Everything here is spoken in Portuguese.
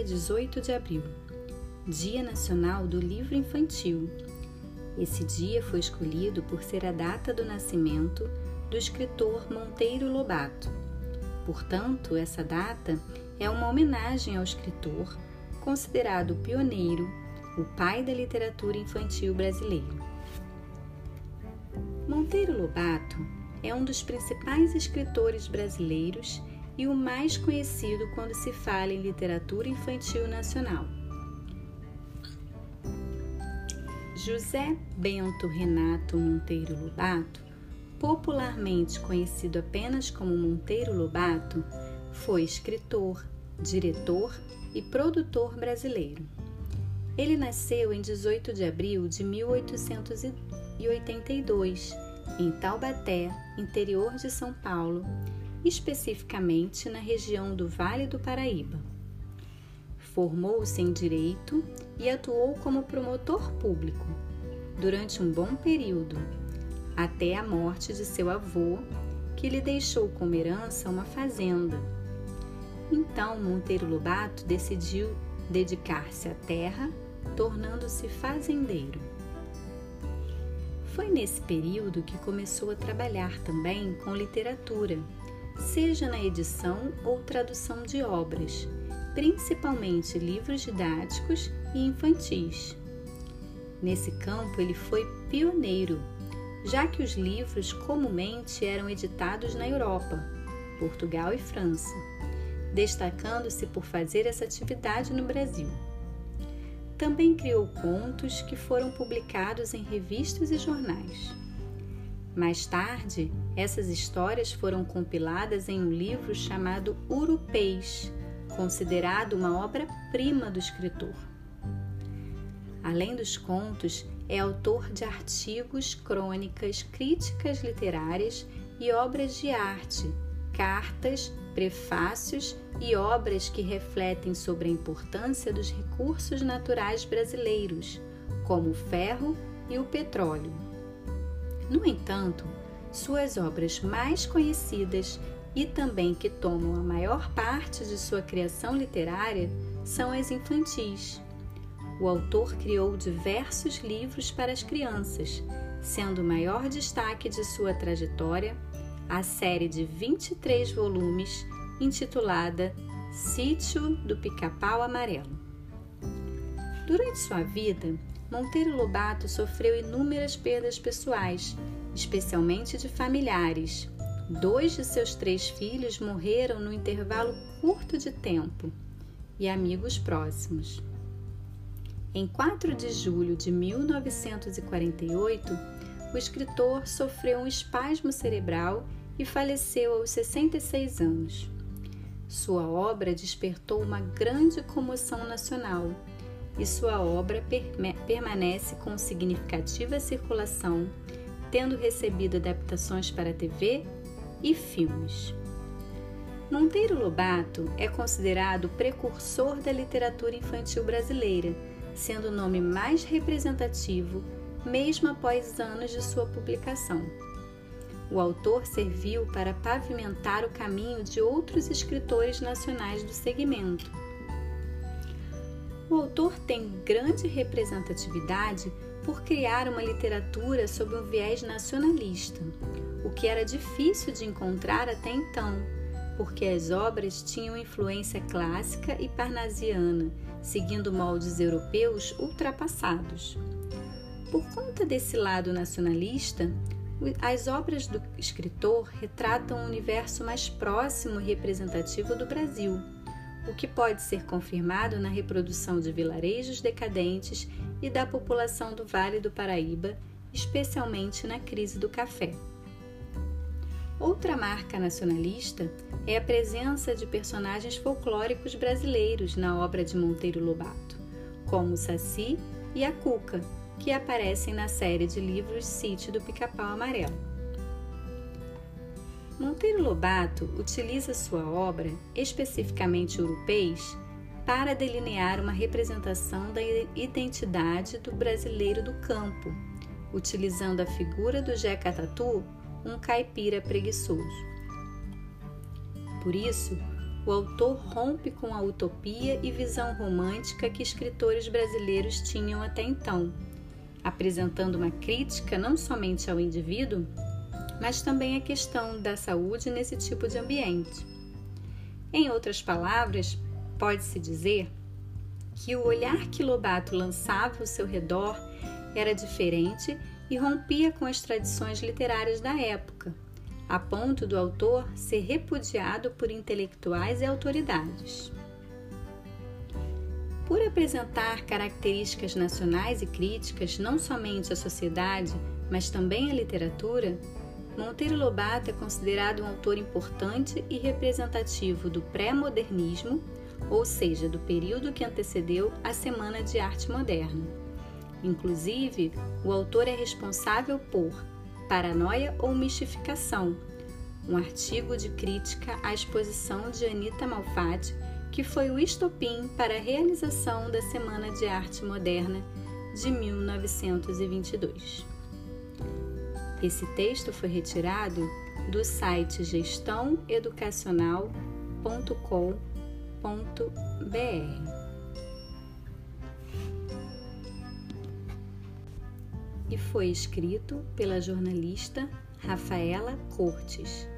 dia 18 de abril, Dia Nacional do Livro Infantil. Esse dia foi escolhido por ser a data do nascimento do escritor Monteiro Lobato. Portanto, essa data é uma homenagem ao escritor, considerado pioneiro, o pai da literatura infantil brasileira. Monteiro Lobato é um dos principais escritores brasileiros e o mais conhecido quando se fala em literatura infantil nacional. José Bento Renato Monteiro Lobato, popularmente conhecido apenas como Monteiro Lobato, foi escritor, diretor e produtor brasileiro. Ele nasceu em 18 de abril de 1882, em Taubaté, interior de São Paulo, especificamente na região do Vale do Paraíba. Formou-se em direito e atuou como promotor público durante um bom período, até a morte de seu avô, que lhe deixou como herança uma fazenda. Então Monteiro Lobato decidiu dedicar-se à terra, tornando-se fazendeiro. Foi nesse período que começou a trabalhar também com literatura seja na edição ou tradução de obras, principalmente livros didáticos e infantis. Nesse campo, ele foi pioneiro, já que os livros comumente eram editados na Europa, Portugal e França, destacando-se por fazer essa atividade no Brasil. Também criou contos que foram publicados em revistas e jornais. Mais tarde, essas histórias foram compiladas em um livro chamado Urupês, considerado uma obra-prima do escritor. Além dos contos, é autor de artigos, crônicas, críticas literárias e obras de arte, cartas, prefácios e obras que refletem sobre a importância dos recursos naturais brasileiros, como o ferro e o petróleo. No entanto, suas obras mais conhecidas e também que tomam a maior parte de sua criação literária são as infantis. O autor criou diversos livros para as crianças, sendo o maior destaque de sua trajetória a série de 23 volumes intitulada Sítio do Pica-Pau Amarelo. Durante sua vida, Monteiro Lobato sofreu inúmeras perdas pessoais, especialmente de familiares. Dois de seus três filhos morreram no intervalo curto de tempo e amigos próximos. Em 4 de julho de 1948, o escritor sofreu um espasmo cerebral e faleceu aos 66 anos. Sua obra despertou uma grande comoção nacional e sua obra permanece com significativa circulação, tendo recebido adaptações para TV e filmes. Monteiro Lobato é considerado o precursor da literatura infantil brasileira, sendo o nome mais representativo mesmo após anos de sua publicação. O autor serviu para pavimentar o caminho de outros escritores nacionais do segmento o autor tem grande representatividade por criar uma literatura sob um viés nacionalista, o que era difícil de encontrar até então, porque as obras tinham influência clássica e parnasiana, seguindo moldes europeus ultrapassados. Por conta desse lado nacionalista, as obras do escritor retratam um universo mais próximo e representativo do Brasil o que pode ser confirmado na reprodução de vilarejos decadentes e da população do Vale do Paraíba, especialmente na crise do café. Outra marca nacionalista é a presença de personagens folclóricos brasileiros na obra de Monteiro Lobato, como o Saci e a Cuca, que aparecem na série de livros Sítio do Pica-Pau Amarelo. Monteiro Lobato utiliza sua obra, especificamente Urupês, para delinear uma representação da identidade do brasileiro do campo, utilizando a figura do Jeca Tatu, um caipira preguiçoso. Por isso, o autor rompe com a utopia e visão romântica que escritores brasileiros tinham até então, apresentando uma crítica não somente ao indivíduo, mas também à questão da saúde nesse tipo de ambiente. Em outras palavras, pode-se dizer que o olhar que Lobato lançava ao seu redor era diferente e rompia com as tradições literárias da época, a ponto do autor ser repudiado por intelectuais e autoridades. Por apresentar características nacionais e críticas não somente à sociedade, mas também à literatura, Monteiro Lobato é considerado um autor importante e representativo do pré-modernismo, ou seja, do período que antecedeu a Semana de Arte Moderna. Inclusive, o autor é responsável por Paranoia ou Mistificação, um artigo de crítica à exposição de Anita Malfatti, que foi o estopim para a realização da Semana de Arte Moderna de 1922. Esse texto foi retirado do site gestãoeducacional.com.br. e foi escrito pela jornalista Rafaela Cortes.